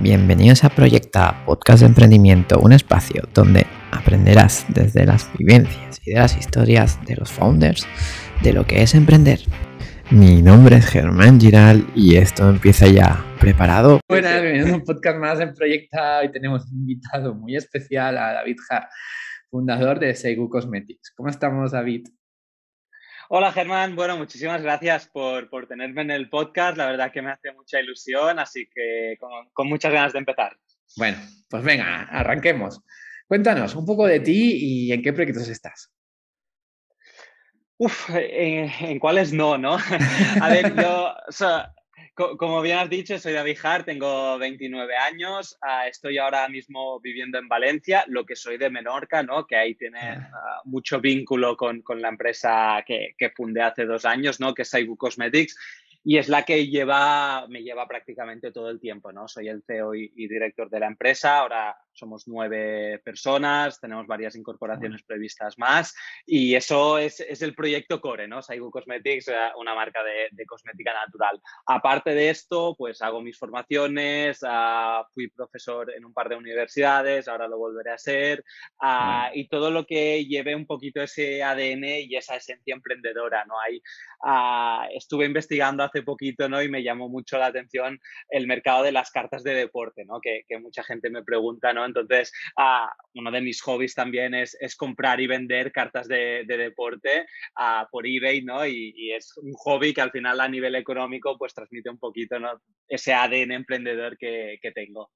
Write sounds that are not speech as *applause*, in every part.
Bienvenidos a Proyecta, podcast de emprendimiento, un espacio donde aprenderás desde las vivencias y de las historias de los founders de lo que es emprender. Mi nombre es Germán Giral y esto empieza ya. ¿Preparado? Buenas, bienvenidos a un podcast más en Proyecta. Hoy tenemos un invitado muy especial a David Har, fundador de Seigu Cosmetics. ¿Cómo estamos, David? Hola Germán, bueno, muchísimas gracias por, por, tenerme en el podcast. La verdad que me hace mucha ilusión, así que con, con, muchas ganas de empezar. Bueno, pues venga, arranquemos. Cuéntanos un poco de ti y en qué proyectos estás. Uf, en, en cuáles no, ¿no? *laughs* A ver, yo, o sea, como bien has dicho, soy David Hart, tengo 29 años, uh, estoy ahora mismo viviendo en Valencia, lo que soy de Menorca, ¿no? Que ahí tiene uh, mucho vínculo con, con la empresa que, que, fundé hace dos años, ¿no? Que es Saibu Cosmetics y es la que lleva, me lleva prácticamente todo el tiempo, ¿no? Soy el CEO y, y director de la empresa, ahora somos nueve personas, tenemos varias incorporaciones previstas más y eso es, es el proyecto Core, ¿no? Saigu Cosmetics, una marca de, de, cosmética natural. Aparte de esto, pues hago mis formaciones, uh, fui profesor en un par de universidades, ahora lo volveré a ser uh, y todo lo que lleve un poquito ese ADN y esa esencia emprendedora, ¿no? Hay, uh, estuve investigando hace poquito, ¿no? Y me llamó mucho la atención el mercado de las cartas de deporte, ¿no? Que, que mucha gente me pregunta, ¿no? Entonces, uh, uno de mis hobbies también es, es comprar y vender cartas de, de deporte uh, por eBay, ¿no? Y, y, es un hobby que al final a nivel económico pues transmite un poquito, ¿no? Ese ADN emprendedor que, que tengo.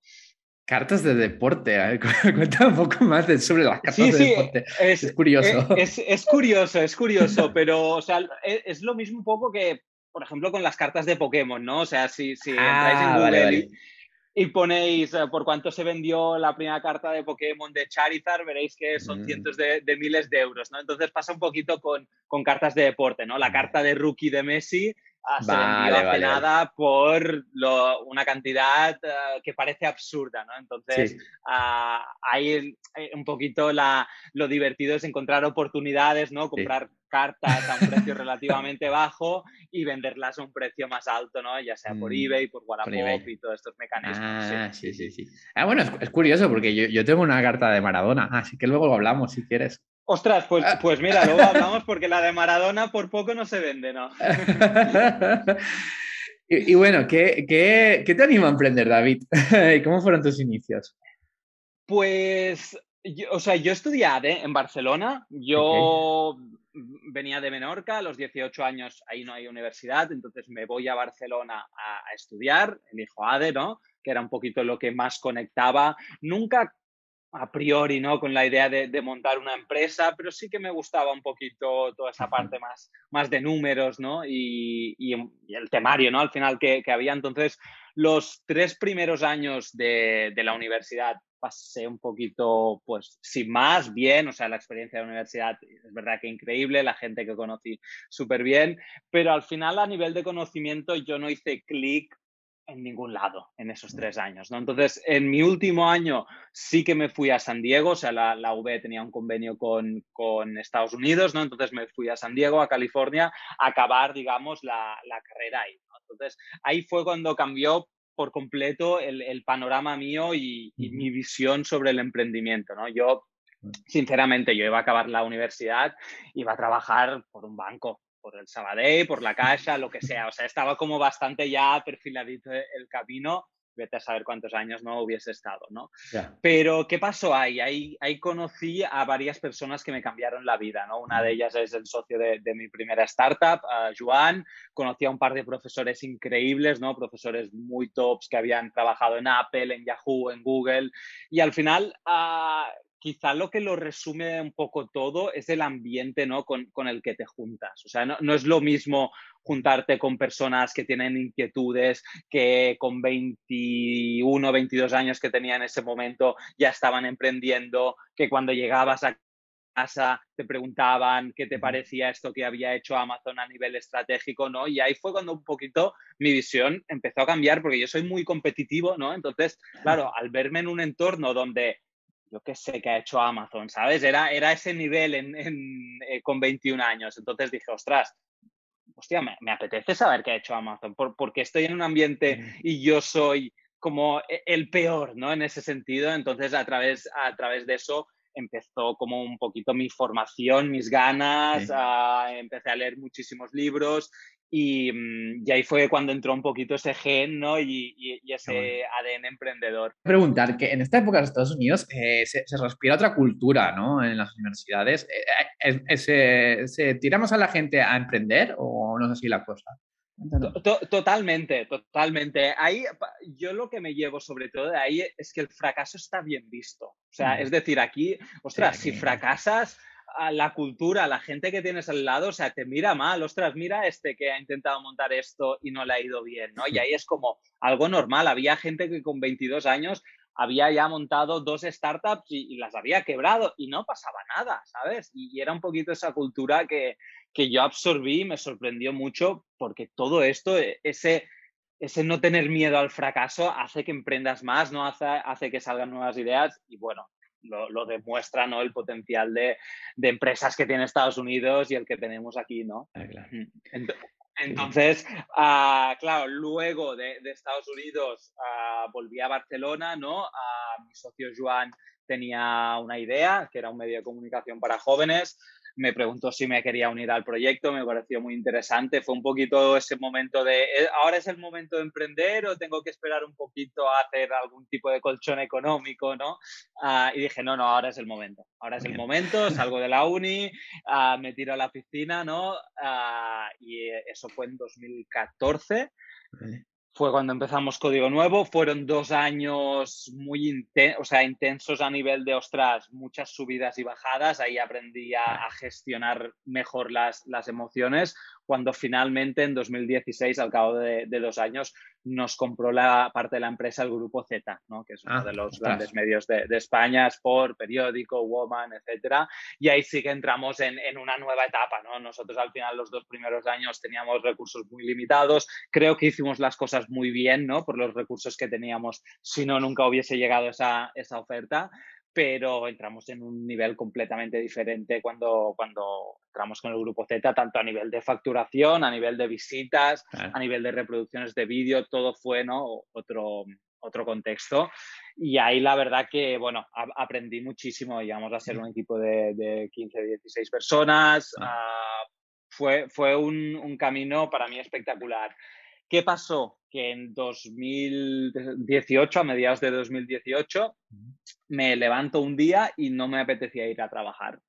Cartas de deporte, a ver, *laughs* cuéntame un poco más de, sobre las cartas sí, de sí, deporte. Es, es curioso. Es, es, curioso, es curioso, *laughs* pero o sea, es, es, lo mismo un poco que, por ejemplo, con las cartas de Pokémon, ¿no? O sea, si, si ah, entráis en Google vale, vale. Y, y ponéis uh, por cuánto se vendió la primera carta de Pokémon de Charizard, veréis que son mm. cientos de, de, miles de euros, ¿no? Entonces pasa un poquito con, con cartas de deporte, ¿no? La mm. carta de rookie de Messi uh, se vale, vendió hace vale. nada por lo, una cantidad uh, que parece absurda, ¿no? Entonces, sí. ahí un poquito la, lo divertido es encontrar oportunidades, ¿no? Comprar sí cartas a un precio relativamente bajo y venderlas a un precio más alto, ¿no? Ya sea por mm, eBay, por Wallapop y todos estos mecanismos. Ah, sí, sí, sí. sí. Ah, bueno, es, es, curioso porque yo, yo, tengo una carta de Maradona, así que luego lo hablamos si quieres. Ostras, pues, ah. pues mira, luego hablamos porque la de Maradona por poco no se vende, ¿no? *laughs* y, y, bueno, ¿qué, qué, ¿qué te anima a emprender, David? *laughs* ¿Cómo fueron tus inicios? Pues yo, o sea, yo estudié ADE en Barcelona. Yo okay venía de Menorca, a los 18 años ahí no hay universidad, entonces me voy a Barcelona a, a, estudiar, elijo ADE, ¿no? Que era un poquito lo que más conectaba. Nunca a priori, ¿no? Con la idea de, de montar una empresa, pero sí que me gustaba un poquito toda esa parte más, más de números, ¿no? Y, y, y el temario, ¿no? Al final que, que, había. Entonces, los tres primeros años de, de la universidad pasé un poquito, pues, sin más, bien, o sea, la experiencia de la universidad es verdad que increíble, la gente que conocí súper bien, pero al final a nivel de conocimiento yo no hice clic en ningún lado en esos tres años, ¿no? Entonces, en mi último año sí que me fui a San Diego, o sea, la, la UB tenía un convenio con, con, Estados Unidos, ¿no? Entonces me fui a San Diego, a California, a acabar, digamos, la, la carrera ahí, ¿no? Entonces, ahí fue cuando cambió por completo el, el panorama mío y, y, mi visión sobre el emprendimiento, ¿no? Yo, sinceramente, yo iba a acabar la universidad, iba a trabajar por un banco, por el Sabadell, por la Caixa, lo que sea. O sea, estaba como bastante ya perfiladito el camino vete a saber cuántos años no hubiese estado, ¿no? Yeah. Pero, ¿qué pasó ahí? ahí? Ahí conocí a varias personas que me cambiaron la vida, ¿no? Una de ellas es el socio de, de mi primera startup, uh, Joan. Conocí a un par de profesores increíbles, ¿no? Profesores muy tops que habían trabajado en Apple, en Yahoo, en Google. Y al final, uh, quizá lo que lo resume un poco todo es el ambiente ¿no? con, con el que te juntas. O sea, no, no, es lo mismo juntarte con personas que tienen inquietudes, que con 21, 22 años que tenía en ese momento ya estaban emprendiendo, que cuando llegabas a casa te preguntaban qué te parecía esto que había hecho Amazon a nivel estratégico, ¿no? Y ahí fue cuando un poquito mi visión empezó a cambiar porque yo soy muy competitivo, ¿no? Entonces, claro, al verme en un entorno donde yo qué sé que ha hecho Amazon, ¿sabes? Era, era ese nivel en, en, eh, con 21 años. Entonces dije, ostras, hostia, me, me, apetece saber qué ha hecho Amazon, por, porque estoy en un ambiente y yo soy como e, el peor, ¿no? En ese sentido, entonces a través, a través de eso empezó como un poquito mi formación, mis ganas, empecé a leer muchísimos libros Mm, y, ahí fue cuando entró un poquito ese gen ¿no? y, ese ADN emprendedor. Preguntar que en esta época de Estados Unidos eh, se, respira otra cultura ¿no? en las universidades. Eh, eh, ¿Se, tiramos a la gente a emprender o no es así la cosa? Totalmente, totalmente. Ahí yo lo que me llevo sobre todo de ahí es que el fracaso está bien visto. O sea, es decir, aquí, ostras, si fracasas, la cultura, la gente que tienes al lado, o sea, te mira mal, ostras, mira este que ha intentado montar esto y no le ha ido bien, ¿no? Y ahí es como algo normal. Había gente que con 22 años había ya montado dos startups y, las había quebrado y no pasaba nada, ¿sabes? Y, era un poquito esa cultura que, que yo absorbí y me sorprendió mucho porque todo esto, e, ese, ese no tener miedo al fracaso hace que emprendas más, ¿no? Hace, hace que salgan nuevas ideas y bueno, lo, demuestra ¿no? el potencial de, empresas que tiene Estados Unidos y el que tenemos aquí, ¿no? Ah, entonces, ah, claro, luego de, Estados Unidos ah, volví a Barcelona, ¿no? mi socio Joan tenía una idea, que era un medio de comunicación para jóvenes, me preguntó si me quería unir al proyecto, me pareció muy interesante. Fue un poquito ese momento de, eh, ¿ahora es el momento de emprender o tengo que esperar un poquito a hacer algún tipo de colchón económico, ¿no? Ah, y dije, no, no, ahora es el momento. Ahora es el momento, *laughs* salgo de la uni, uh, me tiro a la piscina, ¿no? Ah, y eso fue en 2014 fue cuando empezamos Código Nuevo. Fueron dos años muy o sea, intensos a nivel de, ostras, muchas subidas y bajadas. Ahí aprendí a, gestionar mejor las, las emociones cuando finalmente en 2016, al cabo de, dos años, nos compró la parte de la empresa el Grupo Z, ¿no? que es uno ah, de los grandes medios de, España, Sport, Periódico, Woman, etcétera. Y ahí sí que entramos en, en, una nueva etapa. ¿no? Nosotros al final los dos primeros años teníamos recursos muy limitados. Creo que hicimos las cosas muy bien ¿no? por los recursos que teníamos, si no, nunca hubiese llegado esa, esa oferta pero entramos en un nivel completamente diferente cuando, cuando entramos con el grupo Z, tanto a nivel de facturación, a nivel de visitas, a nivel de reproducciones de vídeo, todo fue ¿no? otro, otro contexto. Y ahí la verdad que, bueno, aprendí muchísimo. Llegamos a ser un equipo de, de 15, 16 personas. Ah, fue fue un, un camino para mí espectacular. ¿Qué pasó? Que en 2018, a mediados de 2018, me levanto un día y no me apetecía ir a trabajar.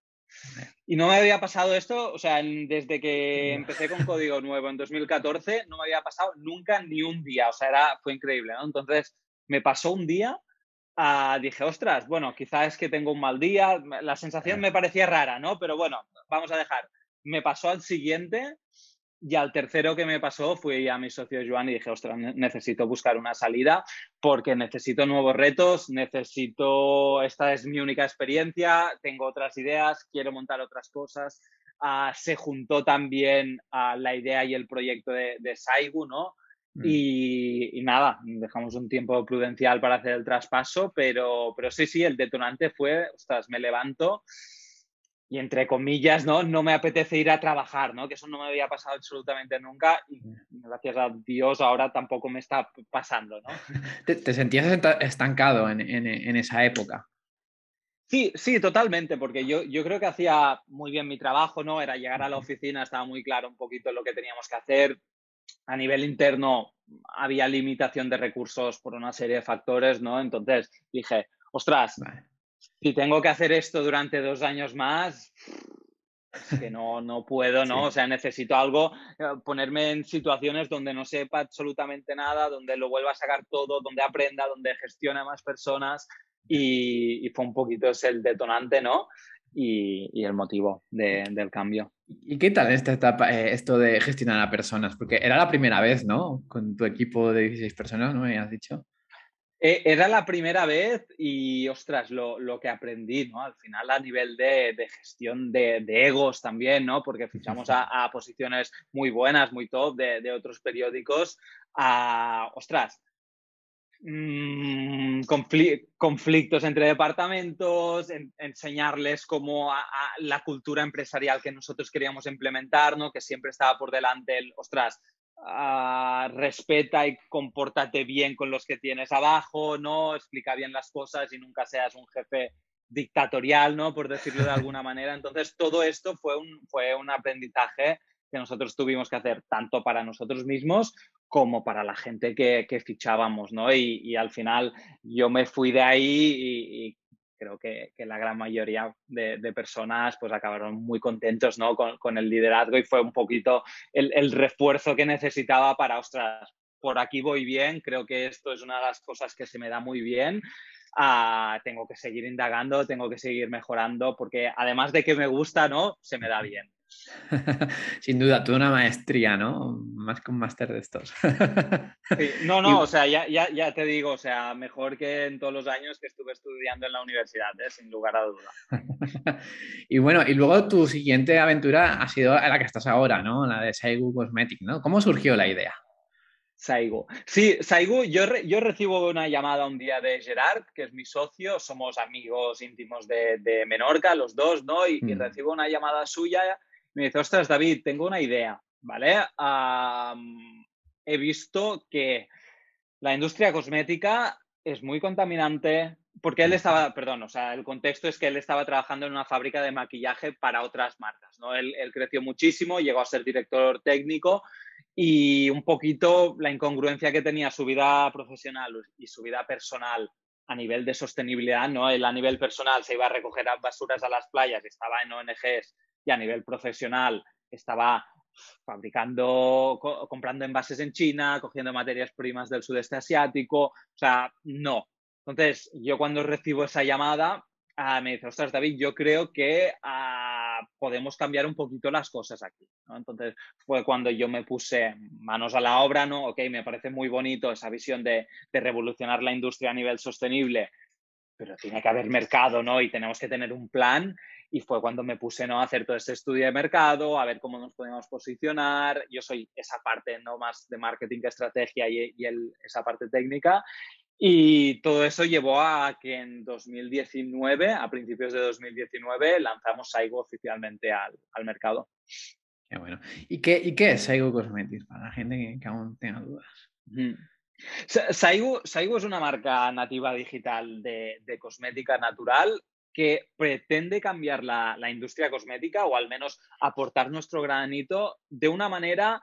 Y no me había pasado esto, o sea, desde que empecé con código nuevo en 2014, no me había pasado nunca ni un día, o sea, era, fue increíble, ¿no? Entonces, me pasó un día, uh, dije, ostras, bueno, quizás es que tengo un mal día, la sensación me parecía rara, ¿no? Pero bueno, vamos a dejar. Me pasó al siguiente y al tercero que me pasó fui a mi socio Joan y dije, ostras, necesito buscar una salida porque necesito nuevos retos, necesito, esta es mi única experiencia, tengo otras ideas, quiero montar otras cosas. Ah, se juntó también a la idea y el proyecto de, de Saigu, ¿no? Mm. Y, y, nada, dejamos un tiempo prudencial para hacer el traspaso, pero, pero sí, sí, el detonante fue, ostras, me levanto y entre comillas, ¿no? No me apetece ir a trabajar, ¿no? Que eso no me había pasado absolutamente nunca y gracias a Dios ahora tampoco me está pasando, ¿no? *laughs* ¿Te, sentías estancado en, en, esa época? Sí, sí, totalmente, porque yo, yo creo que hacía muy bien mi trabajo, ¿no? Era llegar a la oficina, estaba muy claro un poquito lo que teníamos que hacer. A nivel interno había limitación de recursos por una serie de factores, ¿no? Entonces dije, ostras, si tengo que hacer esto durante dos años más, que no, no puedo, ¿no? O sea, necesito algo, eh, ponerme en situaciones donde no sepa absolutamente nada, donde lo vuelva a sacar todo, donde aprenda, donde gestione a más personas y, fue un poquito ese el detonante, ¿no? Y, el motivo del cambio. ¿Y qué tal esta etapa eh, esto de gestionar a personas? Porque era la primera vez, ¿no? Con tu equipo de 16 personas, ¿no? Me has dicho. Eh, era la primera vez y, ostras, lo, que aprendí, ¿no? Al final a nivel de, gestión de, egos también, ¿no? Porque fichamos *laughs* a, posiciones muy buenas, muy top de, otros periódicos. A, ostras, mm, conflictos entre departamentos, enseñarles cómo a, la cultura empresarial que nosotros queríamos implementar, ¿no? Que siempre estaba por delante el, ostras, ah, respeta y compórtate bien con los que tienes abajo, ¿no? Explica bien las cosas y nunca seas un jefe dictatorial, ¿no? Por decirlo de alguna *laughs* manera. Entonces, todo esto fue un, fue un aprendizaje que nosotros tuvimos que hacer tanto para nosotros mismos como para la gente que, fichábamos, ¿no? Y, al final yo me fui de ahí y, creo que, la gran mayoría de, personas pues acabaron muy contentos, ¿no? Con, el liderazgo y fue un poquito el, refuerzo que necesitaba para, ostras, por aquí voy bien, creo que esto es una de las cosas que se me da muy bien. Ah, tengo que seguir indagando, tengo que seguir mejorando, porque además de que me gusta, ¿no? Se me da bien. *laughs* Sin duda, tú una maestría, ¿no? Más que un máster de estos. no, no, *laughs* o sea, ya, ya, ya, te digo, o sea, mejor que en todos los años que estuve estudiando en la universidad, ¿eh? sin lugar a duda. *laughs* y bueno, y luego tu siguiente aventura ha sido la que estás ahora, ¿no? La de Saigu Cosmetic, ¿no? ¿Cómo surgió la idea? Saigu. Sí, Saigu, yo, yo recibo una llamada un día de Gerard, que es mi socio, somos amigos íntimos de, de Menorca, los dos, ¿no? Y, y, mm. recibo una llamada suya me dice, ostras, David, tengo una idea, ¿vale? he visto que la industria cosmética es muy contaminante, porque él estaba, perdón, o sea, el contexto es que él estaba trabajando en una fábrica de maquillaje para otras marcas, ¿no? Él, él, creció muchísimo, llegó a ser director técnico y un poquito la incongruencia que tenía su vida profesional y su vida personal a nivel de sostenibilidad, ¿no? Él a nivel personal se iba a recoger basuras a las playas, estaba en ONGs y a nivel profesional estaba fabricando, comprando envases en China, cogiendo materias primas del sudeste asiático, o sea, no. Entonces, yo cuando recibo esa llamada, ah, me dice, ostras, David, yo creo que ah, podemos cambiar un poquito las cosas aquí. Entonces, fue cuando yo me puse manos a la obra, ¿no? Ok, me parece muy bonito esa visión de, de revolucionar la industria a nivel sostenible, pero tiene que haber mercado, ¿no? Y tenemos que tener un plan y fue cuando me puse ¿no? a hacer todo este estudio de mercado, a ver cómo nos podíamos posicionar. Yo soy esa parte no más de marketing que estrategia y, esa parte técnica. Y todo eso llevó a que en 2019, a principios de 2019, lanzamos Saigo oficialmente al, mercado. Qué bueno. ¿Y qué, y qué es Saigo Cosmetics para la gente que, aún tenga dudas? Saigo, es una marca nativa digital de, de, cosmética natural que pretende cambiar la, industria cosmética o al menos aportar nuestro granito de una manera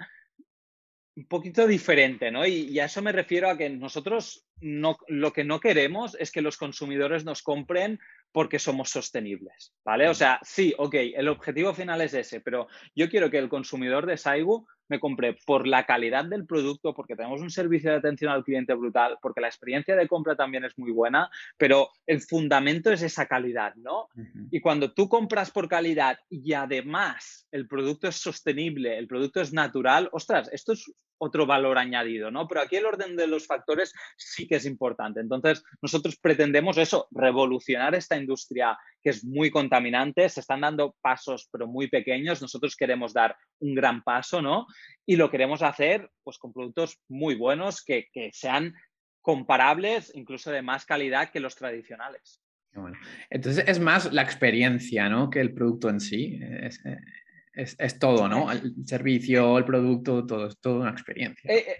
un poquito diferente, ¿no? Y, y, a eso me refiero a que nosotros no, lo que no queremos es que los consumidores nos compren porque somos sostenibles, ¿vale? O sea, sí, ok, el objetivo final es ese, pero yo quiero que el consumidor de Saigu me compre por la calidad del producto, porque tenemos un servicio de atención al cliente brutal, porque la experiencia de compra también es muy buena, pero el fundamento es esa calidad, ¿no? Y cuando tú compras por calidad y además el producto es sostenible, el producto es natural, ostras, esto es otro valor añadido, ¿no? Pero aquí el orden de los factores sí que es importante. Entonces, nosotros pretendemos eso, revolucionar esta industria que es muy contaminante, se están dando pasos pero muy pequeños, nosotros queremos dar un gran paso, ¿no? Y lo queremos hacer pues con productos muy buenos que, sean comparables, incluso de más calidad que los tradicionales. Entonces es más la experiencia, ¿no? Que el producto en sí. Es, todo, ¿no? El servicio, el producto, todo, es toda una experiencia. Eh, eh,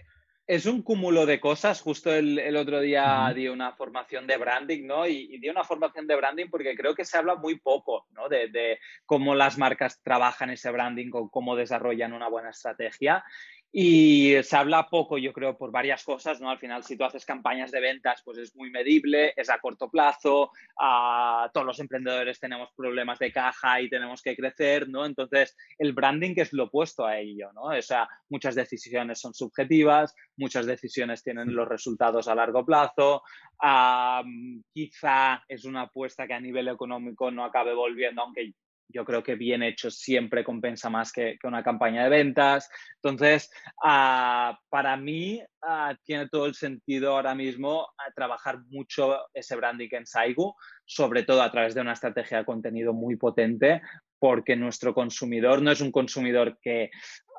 es un cúmulo de cosas. Justo el, otro día di una formación de branding, ¿no? Y, di una formación de branding porque creo que se habla muy poco, ¿no? De, de cómo las marcas trabajan ese branding o cómo desarrollan una buena estrategia. Y se habla poco, yo creo, por varias cosas, ¿no? Al final, si tú haces campañas de ventas, pues es muy medible, es a corto plazo, a todos los emprendedores tenemos problemas de caja y tenemos que crecer, ¿no? Entonces, el branding es lo opuesto a ello, ¿no? O sea, muchas decisiones son subjetivas, muchas decisiones tienen los resultados a largo plazo, quizá es una apuesta que a nivel económico no acabe volviendo, aunque yo creo que bien hecho siempre compensa más que, una campaña de ventas. Entonces, ah, para mí ah, tiene todo el sentido ahora mismo ah, trabajar mucho ese branding en Saigu, sobre todo a través de una estrategia de contenido muy potente, porque nuestro consumidor no es un consumidor que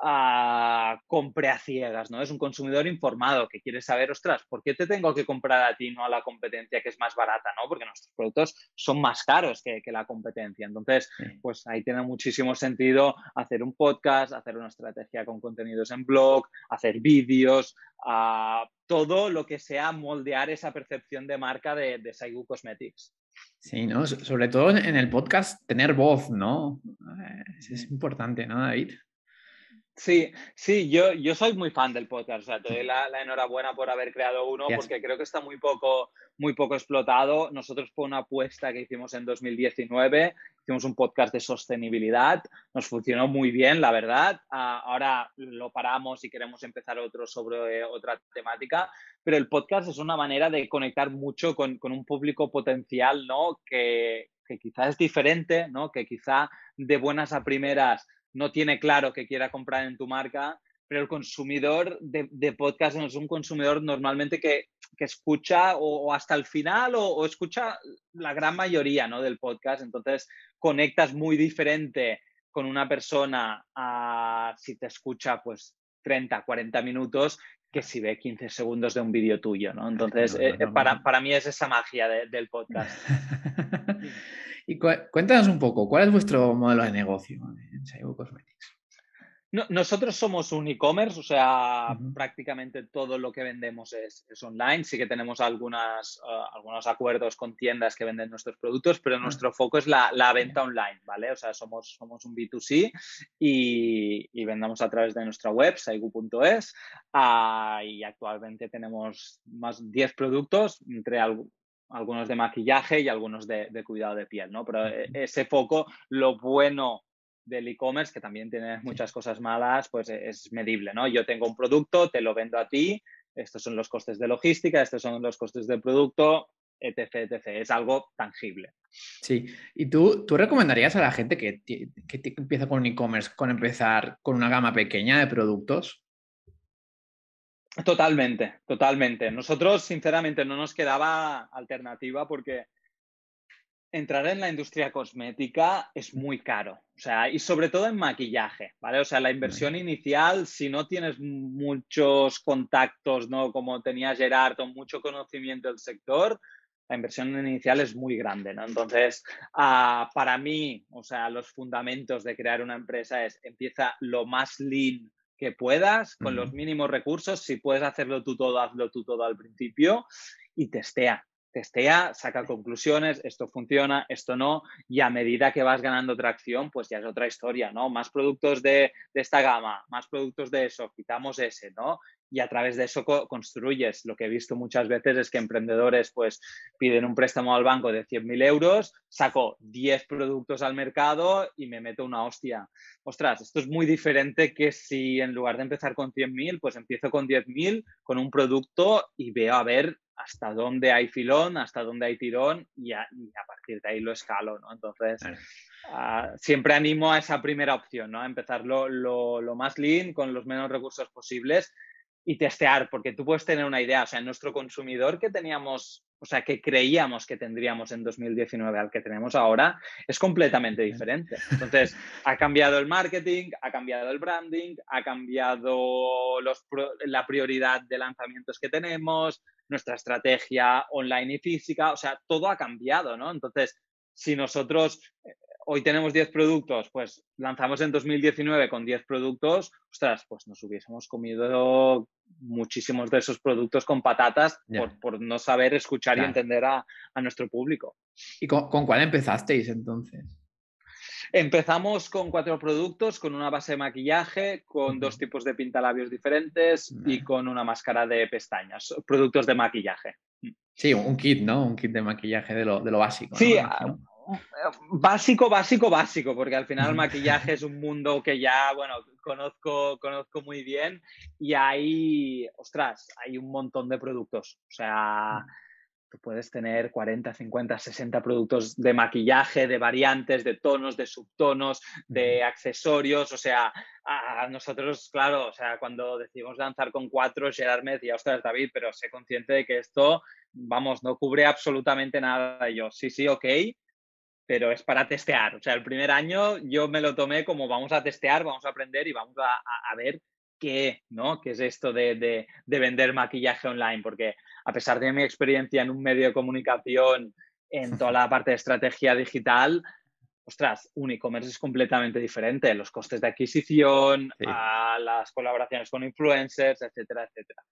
a compre a ciegas, ¿no? Es un consumidor informado que quiere saber, ostras, ¿por qué te tengo que comprar a ti, no a la competencia que es más barata, ¿no? Porque nuestros productos son más caros que, la competencia. Entonces, pues ahí tiene muchísimo sentido hacer un podcast, hacer una estrategia con contenidos en blog, hacer vídeos, todo lo que sea moldear esa percepción de marca de, de Saigu Cosmetics. Sí, ¿no? Sobre todo en el podcast, tener voz, ¿no? Eh, es importante, ¿no, David? Sí, sí, yo, yo soy muy fan del podcast. O sea, te doy la, enhorabuena por haber creado uno, porque creo que está muy poco, muy poco explotado. Nosotros fue una apuesta que hicimos en 2019, hicimos un podcast de sostenibilidad, nos funcionó muy bien, la verdad. Ah, ahora lo paramos y queremos empezar otro sobre eh, otra temática, pero el podcast es una manera de conectar mucho con, con un público potencial, ¿no? Que, que quizás es diferente, ¿no? Que quizá de buenas a primeras no tiene claro que quiera comprar en tu marca, pero el consumidor de, podcast no es un consumidor normalmente que, escucha o, hasta el final o, escucha la gran mayoría ¿no? del podcast. Entonces conectas muy diferente con una persona a si te escucha pues 30, 40 minutos que si ve 15 segundos de un vídeo tuyo, ¿no? Entonces, eh, para, para, mí es esa magia del podcast. *laughs* Y cuéntanos un poco, ¿cuál es vuestro modelo de negocio en Saigo Cosmetics? nosotros somos un e-commerce, o sea, prácticamente todo lo que vendemos es, online. Sí que tenemos algunas, ah, algunos acuerdos con tiendas que venden nuestros productos, pero nuestro foco es la, venta online, ¿vale? O sea, somos, somos un B2C y, vendamos a través de nuestra web, saigu.es, ah, y actualmente tenemos más de 10 productos, entre algunos de maquillaje y algunos de, cuidado de piel, ¿no? Pero eh, ese foco, lo bueno del e-commerce, que también tiene muchas cosas malas, pues e, es medible, ¿no? Yo tengo un producto, te lo vendo a ti, estos son los costes de logística, estos son los costes del producto, etc, etc. Es algo tangible. Sí, y tú, tú recomendarías a la gente que, que empieza con un e-commerce, con empezar con una gama pequeña de productos? Totalmente, totalmente. Nosotros, sinceramente, no nos quedaba alternativa porque entrar en la industria cosmética es muy caro. O sea, y sobre todo en maquillaje, ¿vale? O sea, la inversión inicial, si no tienes muchos contactos, ¿no? Como tenía Gerard o mucho conocimiento del sector, la inversión inicial es muy grande, ¿no? Entonces, ah, para mí, o sea, los fundamentos de crear una empresa es empieza lo más lean que puedas, con los mínimos recursos. Si puedes hacerlo tú todo, hazlo tú todo al principio y testea. Testea, saca conclusiones, esto funciona, esto no, y a medida que vas ganando tracción, pues ya es otra historia, ¿no? Más productos de, de esta gama, más productos de eso, quitamos ese, ¿no? Y a través de eso construyes. Lo que he visto muchas veces es que emprendedores pues piden un préstamo al banco de 100.000 euros, saco 10 productos al mercado y me meto una hostia. Ostras, esto es muy diferente que si en lugar de empezar con 100.000, pues empiezo con 10.000 con un producto y veo a ver hasta dónde hay filón, hasta dónde hay tirón y a, partir de ahí lo escalo, ¿no? Entonces, ah, siempre animo a esa primera opción, ¿no? A empezar lo, lo más lean, con los menos recursos posibles y testear, porque tú puedes tener una idea, o sea, nuestro consumidor que teníamos, o sea, que creíamos que tendríamos en 2019 al que tenemos ahora, es completamente diferente. Entonces, ha cambiado el marketing, ha cambiado el branding, ha cambiado los, la prioridad de lanzamientos que tenemos, nuestra estrategia online y física, o sea, todo ha cambiado, ¿no? Entonces, si nosotros hoy tenemos 10 productos, pues lanzamos en 2019 con 10 productos, ostras, pues nos hubiésemos comido muchísimos de esos productos con patatas por, no saber escuchar y entender a, nuestro público. ¿Y con, cuál empezasteis entonces? Empezamos con cuatro productos, con una base de maquillaje, con dos tipos de pintalabios diferentes y con una máscara de pestañas, productos de maquillaje. Sí, un kit, ¿no? Un kit de maquillaje de lo, de lo básico. Sí, Básico, básico, básico, porque al final el maquillaje es un mundo que ya, bueno, conozco, conozco muy bien y hay, ostras, hay un montón de productos. O sea, tú puedes tener 40, 50, 60 productos de maquillaje, de variantes, de tonos, de subtonos, de accesorios. O sea, a nosotros, claro, o sea, cuando decidimos lanzar con cuatro, Gerard me decía, ostras, David, pero sé consciente de que esto, vamos, no cubre absolutamente nada. Y yo, sí, sí, ok pero es para testear. O sea, el primer año yo me lo tomé como vamos a testear, vamos a aprender y vamos a, ver qué, ¿no? ¿Qué es esto de, de, vender maquillaje online? Porque a pesar de mi experiencia en un medio de comunicación, en toda la parte de estrategia digital, ostras, un e-commerce es completamente diferente. Los costes de adquisición, las colaboraciones con influencers, etcétera, etcétera.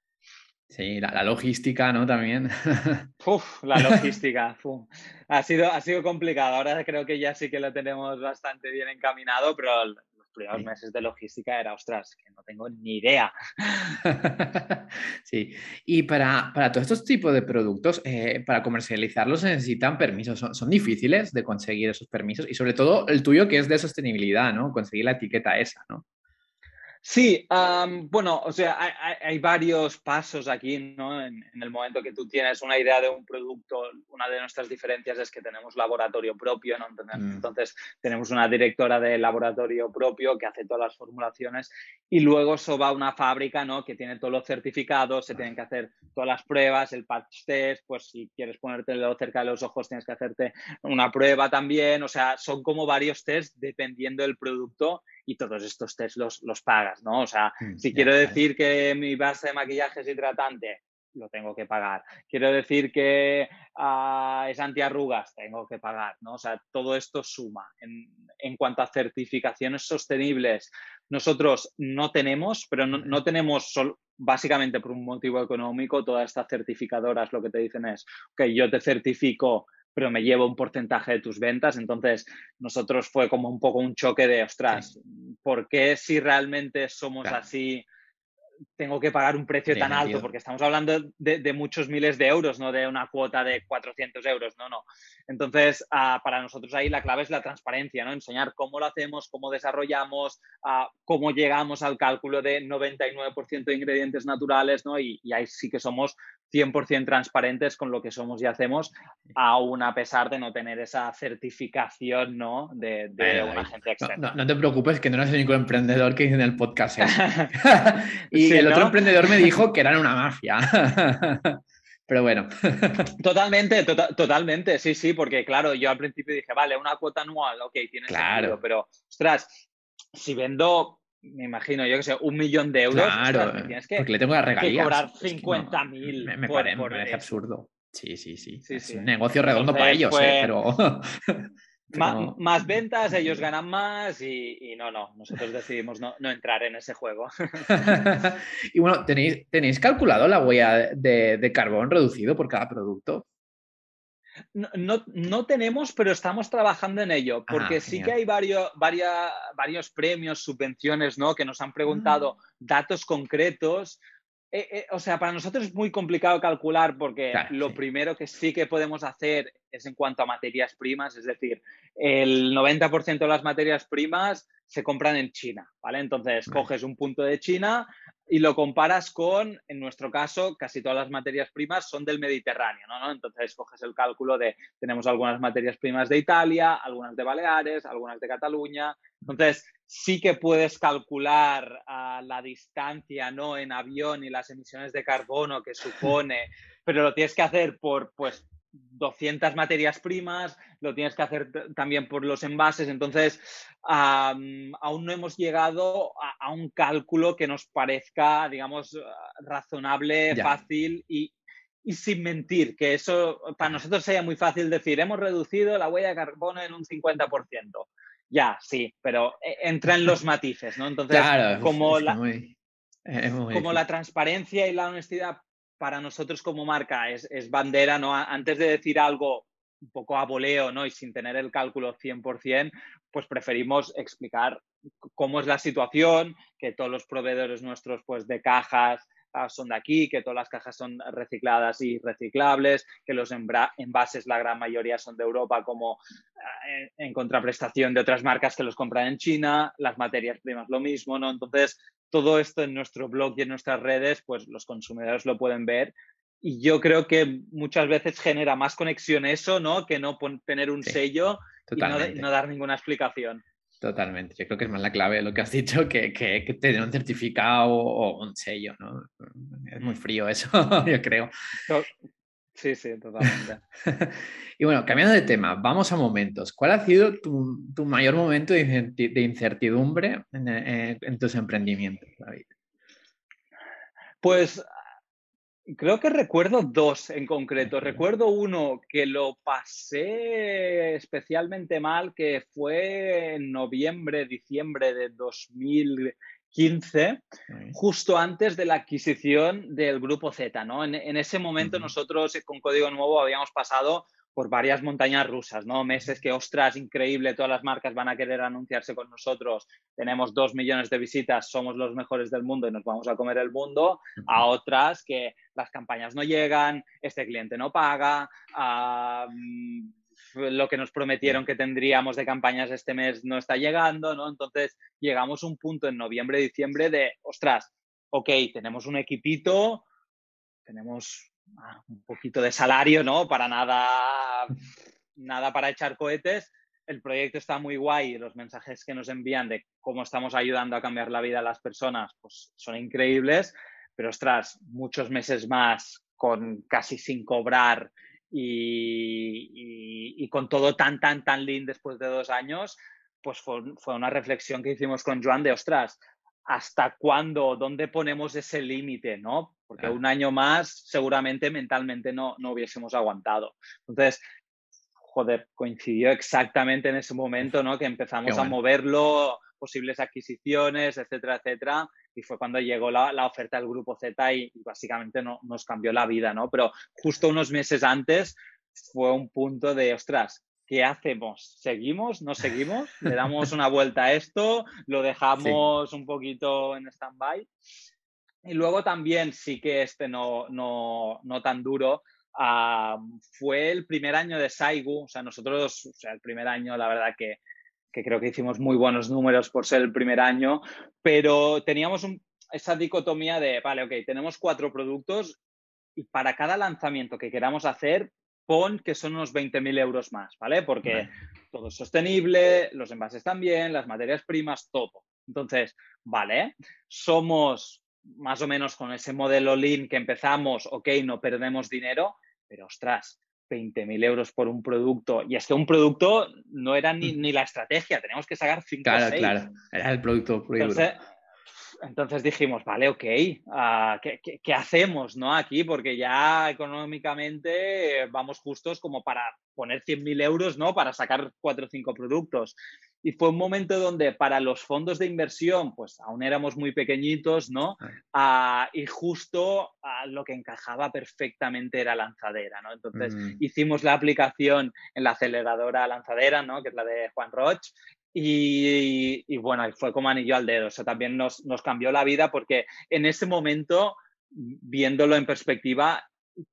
Sí, la, logística, ¿no? También. *laughs* Uf, la logística. Ha, sido, ha sido complicado. Ahora creo que ya sí que lo tenemos bastante bien encaminado, pero los primeros meses de logística era, ostras, que no tengo ni idea. *laughs* sí, y para, para todos estos tipos de productos, eh, para comercializarlos se necesitan permisos. Son, son, difíciles de conseguir esos permisos y sobre todo el tuyo que es de sostenibilidad, ¿no? Conseguir la etiqueta esa, ¿no? Sí, bueno, o sea, hay, varios pasos aquí, ¿no? En, el momento que tú tienes una idea de un producto, una de nuestras diferencias es que tenemos laboratorio propio, ¿no? Mm. Entonces, tenemos una directora de laboratorio propio que hace todas las formulaciones y luego eso va a una fábrica, ¿no? Que tiene todos los certificados, se tienen que hacer todas las pruebas, el patch test, pues si quieres ponértelo cerca de los ojos tienes que hacerte una prueba también, o sea, son como varios tests dependiendo del producto y todos estos test los, los pagas, ¿no? O sea, mm, si quiero decir que mi base de maquillaje es hidratante, lo tengo que pagar. Quiero decir que uh, es antiarrugas, tengo que pagar, ¿no? O sea, todo esto suma. En, en cuanto a certificaciones sostenibles, nosotros no tenemos, pero no, no tenemos básicamente por un motivo económico, todas estas certificadoras lo que te dicen es, ok, yo te certifico pero me llevo un porcentaje de tus ventas. Entonces, nosotros fue como un poco un choque de, ostras, ¿por qué si realmente somos así? tengo que pagar un precio tan alto, porque estamos hablando de, muchos miles de euros, no de una cuota de 400 euros, no, no. Entonces, ah, para nosotros ahí la clave es la transparencia, ¿no? Enseñar cómo lo hacemos, cómo desarrollamos, uh, cómo llegamos al cálculo de 99% de ingredientes naturales, ¿no? Y, ahí sí que somos 100% transparentes con lo que somos y hacemos, aún a pesar de no tener esa certificación, ¿no? De, una agencia externa. No, te preocupes, que no eres el único emprendedor que dice en el podcast. ¿eh? *laughs* *laughs* y el otro emprendedor me dijo que eran una mafia. *laughs* Pero bueno. Totalmente, tota-, totalmente, sí, sí, porque claro, yo al principio dije, vale, una cuota anual, ok, tiene claro. sentido, pero ostras, si vendo, me imagino, yo que sé, un millón de euros, claro, tienes que, porque le tengo que cobrar 50 mil. me, parece, absurdo. Sí, sí, sí. es un negocio redondo para ellos, ¿eh? *laughs* pero más ventas, ellos ganan más y, no, no, nosotros decidimos no, entrar en ese juego. *laughs* y bueno, ¿tenéis, ¿tenéis calculado la huella de, carbón reducido por cada producto? No, no, tenemos, pero estamos trabajando en ello, ah, porque sí que hay varios, varios premios, subvenciones, ¿no? Que nos han preguntado mm. datos concretos eh, eh, o sea, para nosotros es muy complicado calcular porque lo primero que sí que podemos hacer es en cuanto a materias primas, es decir, el 90% de las materias primas se compran en China, ¿vale? Entonces, coges un punto de China y lo comparas con, en nuestro caso, casi todas las materias primas son del Mediterráneo, ¿no? Entonces, coges el cálculo de, tenemos algunas materias primas de Italia, algunas de Baleares, algunas de Cataluña. Entonces, sí que puedes calcular la distancia ¿no? en avión y las emisiones de carbono que supone, *laughs* pero lo tienes que hacer por pues 200 materias primas, lo tienes que hacer también por los envases, entonces aún no hemos llegado a, un cálculo que nos parezca, digamos, razonable, fácil y, y sin mentir, que eso para nosotros sería muy fácil decir, hemos reducido la huella de carbono en un 50%. Ya, sí, pero eh, entra en los matices, ¿no? Entonces, como, la, como la transparencia y la honestidad para nosotros como marca es, bandera, ¿no? Antes de decir algo un poco a voleo, ¿no? Y sin tener el cálculo 100%, pues preferimos explicar cómo es la situación, que todos los proveedores nuestros, pues de cajas, Ah, son de aquí, que todas las cajas son recicladas y reciclables, que los envases, la gran mayoría son de Europa, como ah, en, contraprestación de otras marcas que los compran en China, las materias primas lo mismo, ¿no? Entonces, todo esto en nuestro blog y en nuestras redes, pues los consumidores lo pueden ver. Y yo creo que muchas veces genera más conexión eso, ¿no? Que no tener un sello y no dar ninguna explicación. Totalmente. Yo creo que es más la clave de lo que has dicho que, que, que tener un certificado o un sello, ¿no? Es muy frío eso, *laughs* yo creo. Sí, sí, totalmente. *laughs* y bueno, cambiando de tema, vamos a momentos. ¿Cuál ha sido tu, mayor momento de incertidumbre en, en tus emprendimientos, David? Pues Creo que recuerdo dos en concreto. Recuerdo uno que lo pasé especialmente mal, que fue en noviembre, diciembre de 2015, justo antes de la adquisición del grupo Z. ¿no? En, ese momento nosotros con Código Nuevo habíamos pasado por varias montañas rusas, ¿no? Meses que, ostras, increíble, todas las marcas van a querer anunciarse con nosotros, tenemos dos millones de visitas, somos los mejores del mundo y nos vamos a comer el mundo, a otras que las campañas no llegan, este cliente no paga, lo que nos prometieron que tendríamos de campañas este mes no está llegando, ¿no? Entonces llegamos a un punto en noviembre, diciembre de, ostras, ok, tenemos un equipito, tenemos un poquito de salario, ¿no? Para nada, nada para echar cohetes. El proyecto está muy guay, los mensajes que nos envían de cómo estamos ayudando a cambiar la vida a las personas, pues son increíbles, pero ostras, muchos meses más con casi sin cobrar y, con todo tan, tan, tan lean después de dos años, pues fue, fue, una reflexión que hicimos con Joan de, ostras, ¿hasta cuándo? ¿Dónde ponemos ese límite? ¿no? Porque un año más seguramente mentalmente no, no hubiésemos aguantado. Entonces, joder, coincidió exactamente en ese momento, ¿no? Que empezamos a moverlo, posibles adquisiciones, etcétera, etcétera. Y fue cuando llegó la, la oferta del grupo Z y, básicamente no, nos cambió la vida, ¿no? Pero justo unos meses antes fue un punto de, ostras, ¿qué hacemos? ¿Seguimos? ¿No seguimos? ¿Le damos *laughs* una vuelta a esto? ¿Lo dejamos un poquito en stand-by? Y luego también sí que este no, no, no tan duro. Ah, fue el primer año de Saigu, o sea, nosotros, o sea, el primer año, la verdad que, que creo que hicimos muy buenos números por ser el primer año, pero teníamos esa dicotomía de, vale, ok, tenemos cuatro productos y para cada lanzamiento que queramos hacer, pon que son unos 20.000 euros más, ¿vale? Porque todo es sostenible, los envases también, las materias primas, todo. Entonces, vale, somos más o menos con ese modelo Lean que empezamos, ok, no perdemos dinero, pero ostras, 20.000 euros por un producto. Y es que un producto no era ni, mm. la estrategia, tenemos que sacar 5 Claro, 6. claro, era el producto entonces dijimos, vale, ok, ah, ¿qué, hacemos no, aquí? Porque ya económicamente vamos justos como para poner 100.000 euros ¿no? para sacar cuatro o cinco productos. Y fue un momento donde para los fondos de inversión, pues aún éramos muy pequeñitos, ¿no? Ah, y justo ah, lo que encajaba perfectamente era lanzadera, ¿no? Entonces mm. hicimos la aplicación en la aceleradora lanzadera, ¿no? Que es la de Juan Roch, y, bueno, fue como anillo al dedo. O sea, también nos, nos, cambió la vida porque en ese momento, viéndolo en perspectiva,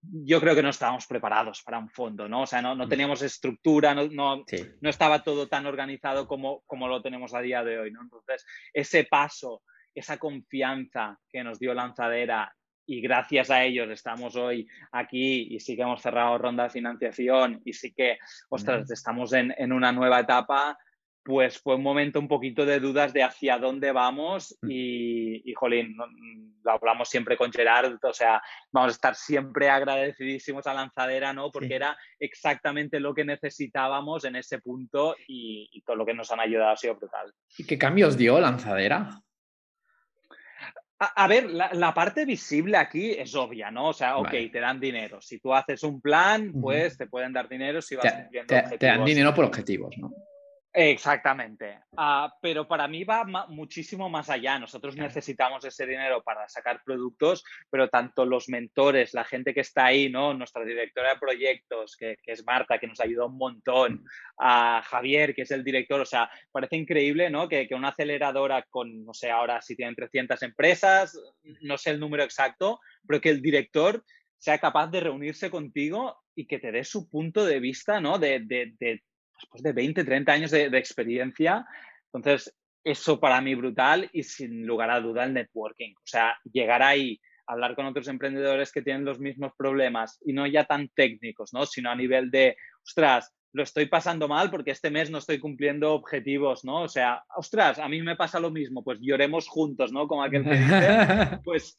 yo creo que no estábamos preparados para un fondo, ¿no? O sea, no, no mm. teníamos estructura, no, no, no, estaba todo tan organizado como, como lo tenemos a día de hoy, ¿no? Entonces, ese paso, esa confianza que nos dio Lanzadera y gracias a ellos estamos hoy aquí y sí que hemos cerrado ronda de financiación y sí que, ostras, estamos en, en una nueva etapa, pues fue un momento un poquito de dudas de hacia dónde vamos mm. y, y jolín, lo hablamos siempre con Gerard, o sea, vamos a estar siempre agradecidísimos a Lanzadera, ¿no? Porque era exactamente lo que necesitábamos en ese punto y, todo lo que nos han ayudado ha sido brutal. ¿Y qué cambios dio Lanzadera? A, ver, la, parte visible aquí es obvia, ¿no? O sea, ok, te dan dinero. Si tú haces un plan, pues te pueden dar dinero si vas cumpliendo te, Te dan dinero por objetivos, ¿no? Exactamente. Ah, pero para mí va muchísimo más allá. Nosotros necesitamos ese dinero para sacar productos, pero tanto los mentores, la gente que está ahí, ¿no? Nuestra directora de proyectos, que, es Marta, que nos ayudó un montón, a Javier, que es el director, o sea, parece increíble, ¿no? Que, que una aceleradora con, no sé, ahora si tienen 300 empresas, no sé el número exacto, pero que el director sea capaz de reunirse contigo y que te dé su punto de vista, ¿no? De, de, de después de 20, 30 años de, experiencia. Entonces, eso para mí brutal y sin lugar a duda el networking. O sea, llegar ahí, hablar con otros emprendedores que tienen los mismos problemas y no ya tan técnicos, ¿no? Sino a nivel de, ostras, lo estoy pasando mal porque este mes no estoy cumpliendo objetivos, ¿no? O sea, ostras, a mí me pasa lo mismo, pues lloremos juntos, ¿no? Como aquel que dice, *laughs* pues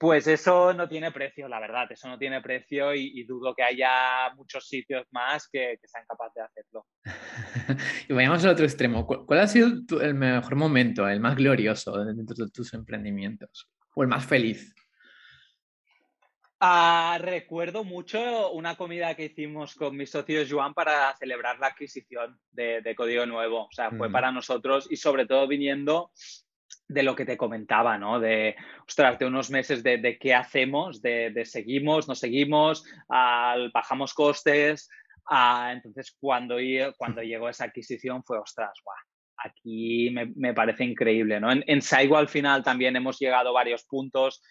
Pues eso no tiene precio, la verdad, eso no tiene precio y, dudo que haya muchos sitios más que, sean capaces de hacerlo. *laughs* y vayamos al otro extremo. ¿Cuál, ha sido el mejor momento, el más glorioso dentro de tus emprendimientos? ¿O el más feliz? Ah, recuerdo mucho una comida que hicimos con mis socios Joan para celebrar la adquisición de, Código Nuevo. O sea, fue mm. para nosotros y sobre todo viniendo de lo que te comentaba, ¿no? De, ostras, de unos meses de, qué hacemos, de, seguimos, no seguimos, bajamos costes. entonces, cuando, cuando llegó esa adquisición fue, ostras, guau, aquí me, parece increíble, ¿no? En, en Saigo al final también hemos llegado a varios puntos.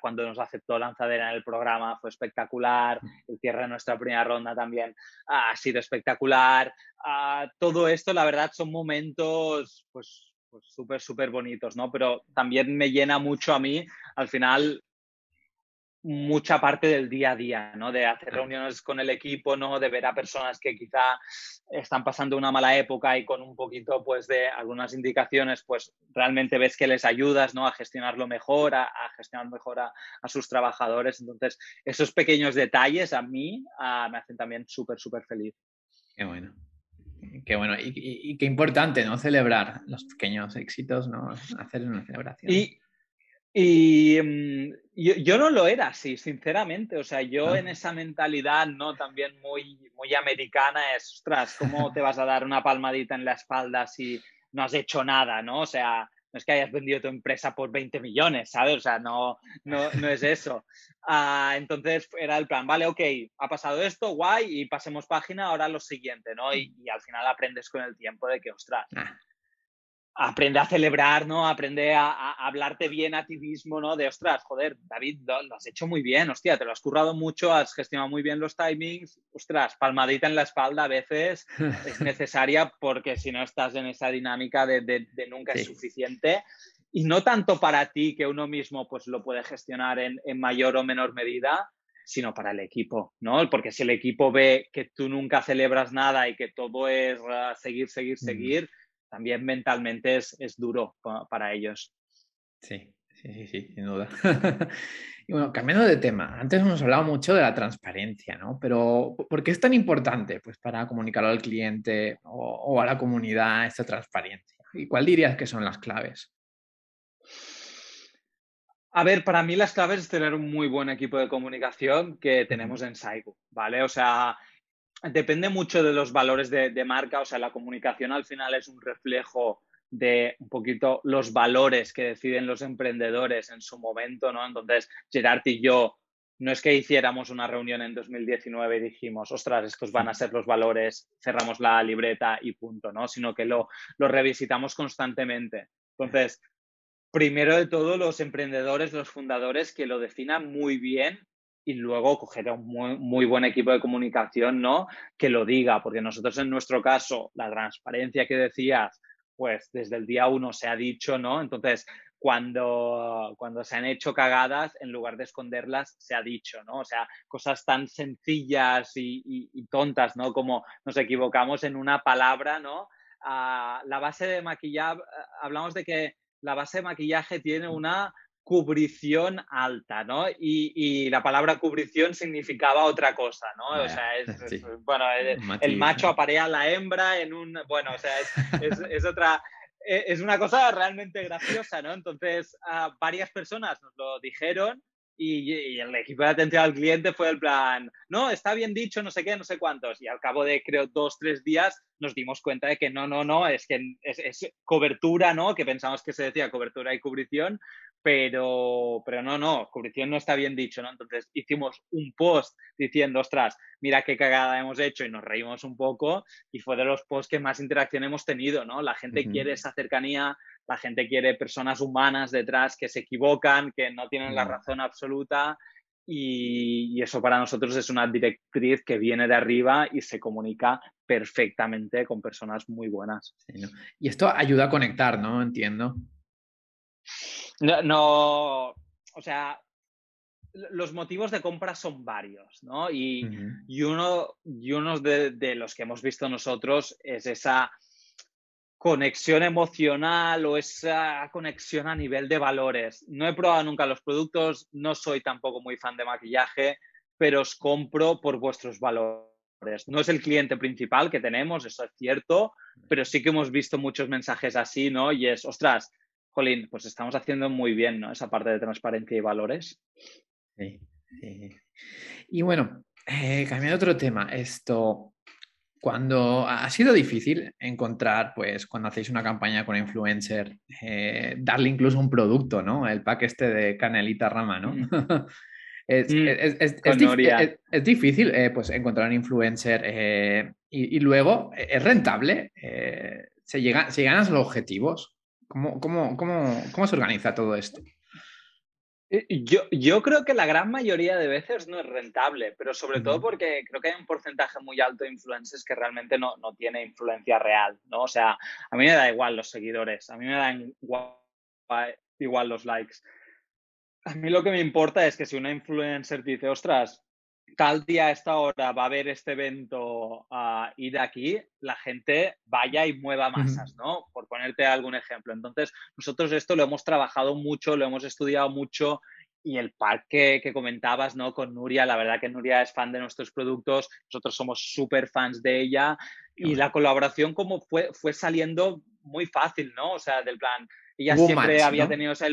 cuando nos aceptó Lanzadera en el programa fue espectacular. El cierre de nuestra primera ronda también ha sido espectacular. todo esto, la verdad, son momentos, pues pues súper, súper bonitos, ¿no? Pero también me llena mucho a mí, al final, mucha parte del día a día, ¿no? De hacer reuniones con el equipo, ¿no? De ver a personas que quizá están pasando una mala época y con un poquito, pues, de algunas indicaciones, pues, realmente ves que les ayudas, ¿no? A gestionarlo mejor, a, gestionar mejor a, sus trabajadores. Entonces, esos pequeños detalles a mí ah, me hacen también súper, súper feliz. Qué bueno. Qué bueno, y, qué importante, ¿no? Celebrar los pequeños éxitos, ¿no? Hacer una celebración. Y, mm, yo, no lo era así, sinceramente. O sea, yo en esa mentalidad, ¿no? También muy, muy americana es, ostras, ¿cómo te vas a dar una palmadita en la espalda si no has hecho nada, ¿no? O sea, no es que hayas vendido tu empresa por 20 millones, ¿sabes? O sea, no, no, no es eso. *laughs* Ah, entonces era el plan, vale, ok, ha pasado esto, guay, y pasemos página, ahora lo siguiente, ¿no? Y, y al final aprendes con el tiempo de que, ostras, ah aprende a celebrar, ¿no? Aprende a, hablarte bien a ti mismo, ¿no? De, ostras, joder, David, lo, has hecho muy bien, hostia, te lo has currado mucho, has gestionado muy bien los timings, ostras, palmadita en la espalda a veces es *laughs* necesaria porque si no estás en esa dinámica de, nunca es suficiente. Y no tanto para ti, que uno mismo pues lo puede gestionar en, mayor o menor medida, sino para el equipo, ¿no? Porque si el equipo ve que tú nunca celebras nada y que todo es uh, seguir, seguir, mm. seguir, también mentalmente es, es duro para ellos. Sí, sí, sí, sí, sin duda. *laughs* y bueno, cambiando de tema, antes hemos hablado mucho de la transparencia, ¿no? Pero ¿por qué es tan importante pues, para comunicar al cliente o, a la comunidad esta transparencia? ¿Y cuál dirías que son las claves? A ver, para mí las claves es tener un muy buen equipo de comunicación que tenemos en Saigo, ¿vale? O sea, depende mucho de los valores de, marca, o sea, la comunicación al final es un reflejo de un poquito los valores que deciden los emprendedores en su momento, ¿no? Entonces, Gerard y yo no es que hiciéramos una reunión en 2019 y dijimos, ostras, estos van a ser los valores, cerramos la libreta y punto, ¿no? Sino que lo, lo revisitamos constantemente. Entonces, primero de todo, los emprendedores, los fundadores que lo definan muy bien y luego coger a un muy, buen equipo de comunicación, ¿no? Que lo diga, porque nosotros en nuestro caso, la transparencia que decías, pues desde el día uno se ha dicho, ¿no? Entonces, cuando, cuando se han hecho cagadas, en lugar de esconderlas, se ha dicho, ¿no? O sea, cosas tan sencillas y, tontas, ¿no? Como nos equivocamos en una palabra, ¿no? Ah, la base de maquillaje, hablamos de que la base de maquillaje tiene una cubrición alta, ¿no? Y, la palabra cubrición significaba otra cosa, ¿no? o sea, *laughs* es, bueno, el, macho aparea a la hembra en un, bueno, o sea, *laughs* es, otra, e, es una cosa realmente graciosa, ¿no? Entonces, varias personas nos lo dijeron y, el equipo de atención al cliente fue el plan, no, está bien dicho, no sé qué, no sé cuántos. Y al cabo de, creo, dos, tres días nos dimos cuenta de que no, no, no, es que es, cobertura, ¿no? Que pensamos que se decía cobertura y cubrición, pero, pero no, no, cubrición no está bien dicho, ¿no? Entonces hicimos un post diciendo, ostras, mira qué cagada hemos hecho y nos reímos un poco y fue de los posts que más interacción hemos tenido, ¿no? La gente quiere esa cercanía, la gente quiere personas humanas detrás que se equivocan, que no tienen la razón absoluta y, eso para nosotros es una directriz que viene de arriba y se comunica perfectamente con personas muy buenas. Y esto ayuda a conectar, ¿no? Entiendo. No, o sea, los motivos de compra son varios, ¿no? Y, uno, y uno de, los que hemos visto nosotros es esa conexión emocional o esa conexión a nivel de valores. No he probado nunca los productos, no soy tampoco muy fan de maquillaje, pero os compro por vuestros valores. No es el cliente principal que tenemos, eso es cierto, pero sí que hemos visto muchos mensajes así, ¿no? Y es, ostras, Jolín, pues estamos haciendo muy bien, ¿no? Esa parte de transparencia y valores. Sí, Y bueno, eh, cambiando otro tema, esto, cuando ha sido difícil encontrar, pues cuando hacéis una campaña con influencer, eh, darle incluso un producto, ¿no? El pack este de canelita rama, ¿no? Mm. *laughs* es, es, difícil eh, pues, encontrar un influencer eh, y, luego es rentable. se, llega, se llegan a los objetivos. ¿Cómo, cómo, cómo, cómo se organiza todo esto? Eh, yo, yo, creo que la gran mayoría de veces no es rentable, pero sobre todo porque creo que hay un porcentaje muy alto de influencers que realmente no, no, tiene influencia real, ¿no? O sea, a mí me da igual los seguidores, a mí me dan igual, igual los likes. A mí lo que me importa es que si una influencer dice, ostras, tal día a esta hora va a haber este evento uh, y de aquí la gente vaya y mueva masas, ¿no? Por ponerte algún ejemplo. Entonces, nosotros esto lo hemos trabajado mucho, lo hemos estudiado mucho y el parque que, comentabas, ¿no? Con Nuria, la verdad que Nuria es fan de nuestros productos, nosotros somos súper fans de ella y la colaboración como fue, fue saliendo muy fácil, ¿no? O sea, del plan, ella siempre había tenido esa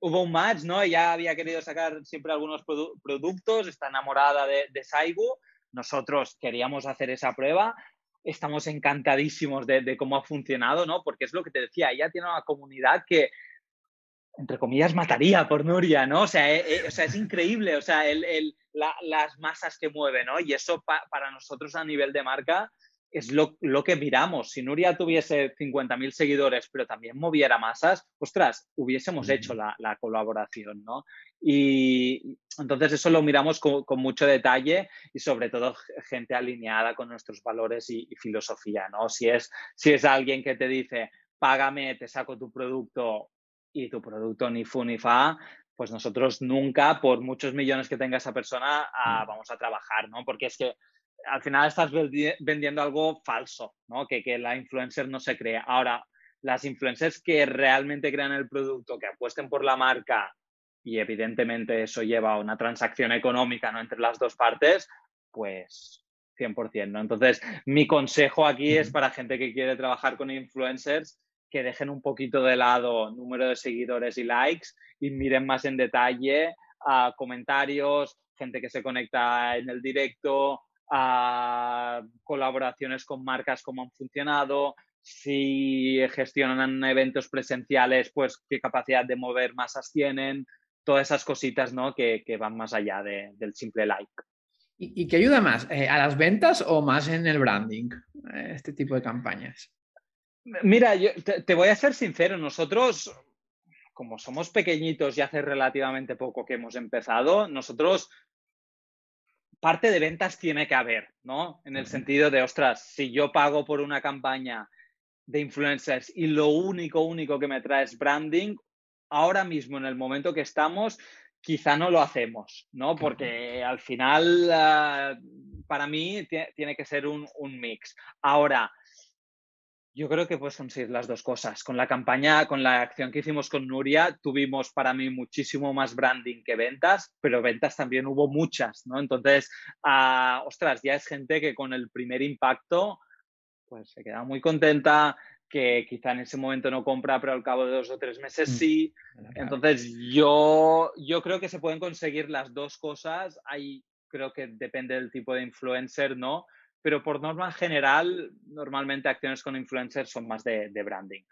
hubo un match, ¿no? Ella había querido sacar siempre algunos productos, está enamorada de, de Saigu, nosotros queríamos hacer esa prueba, estamos encantadísimos de, cómo ha funcionado, ¿no? Porque es lo que te decía, ella tiene una comunidad que, entre comillas, mataría por Nuria, ¿no? O sea, eh, eh, o sea es increíble, o sea, el, el, las masas que mueve, ¿no? Y eso para nosotros a nivel de marca es lo, que miramos. Si Nuria tuviese 50.000 seguidores, pero también moviera masas, ostras, hubiésemos hecho la, colaboración, ¿no? Y entonces eso lo miramos con, mucho detalle y sobre todo gente alineada con nuestros valores y, filosofía, ¿no? Si es, si es alguien que te dice, págame, te saco tu producto y tu producto ni fu ni fa, pues nosotros nunca, por muchos millones que tenga esa persona, ah, vamos a trabajar, ¿no? Porque es que al final estás vendiendo algo falso, ¿no? Que, que la influencer no se crea. Ahora, las influencers que realmente crean el producto, que apuesten por la marca y evidentemente eso lleva a una transacción económica ¿no? entre las dos partes, pues 100%. ¿no? Entonces, mi consejo aquí es para gente que quiere trabajar con influencers que dejen un poquito de lado número de seguidores y likes y miren más en detalle a comentarios, gente que se conecta en el directo, a colaboraciones con marcas, cómo han funcionado, si gestionan eventos presenciales, pues qué capacidad de mover masas tienen, todas esas cositas ¿no? que, van más allá del simple like. ¿Y, qué ayuda más? Eh, ¿A las ventas o más en el branding? Eh, este tipo de campañas. Mira, yo te, voy a ser sincero, nosotros, como somos pequeñitos y hace relativamente poco que hemos empezado, nosotros parte de ventas tiene que haber, ¿no? En el sentido de, ostras, si yo pago por una campaña de influencers y lo único, único que me trae es branding, ahora mismo en el momento que estamos, quizá no lo hacemos, ¿no? Porque al final, ah, para mí, tiene que ser un, un mix. Ahora, yo creo que puedes conseguir las dos cosas. Con la campaña, con la acción que hicimos con Nuria, tuvimos para mí muchísimo más branding que ventas, pero ventas también hubo muchas, ¿no? Entonces, uh, ostras, ya es gente que con el primer impacto, pues se queda muy contenta, que quizá en ese momento no compra, pero al cabo de dos o tres meses mm, sí. Entonces, yo, yo creo que se pueden conseguir las dos cosas. Ahí creo que depende del tipo de influencer, ¿no? Pero por norma general, normalmente acciones con influencers son más de, branding.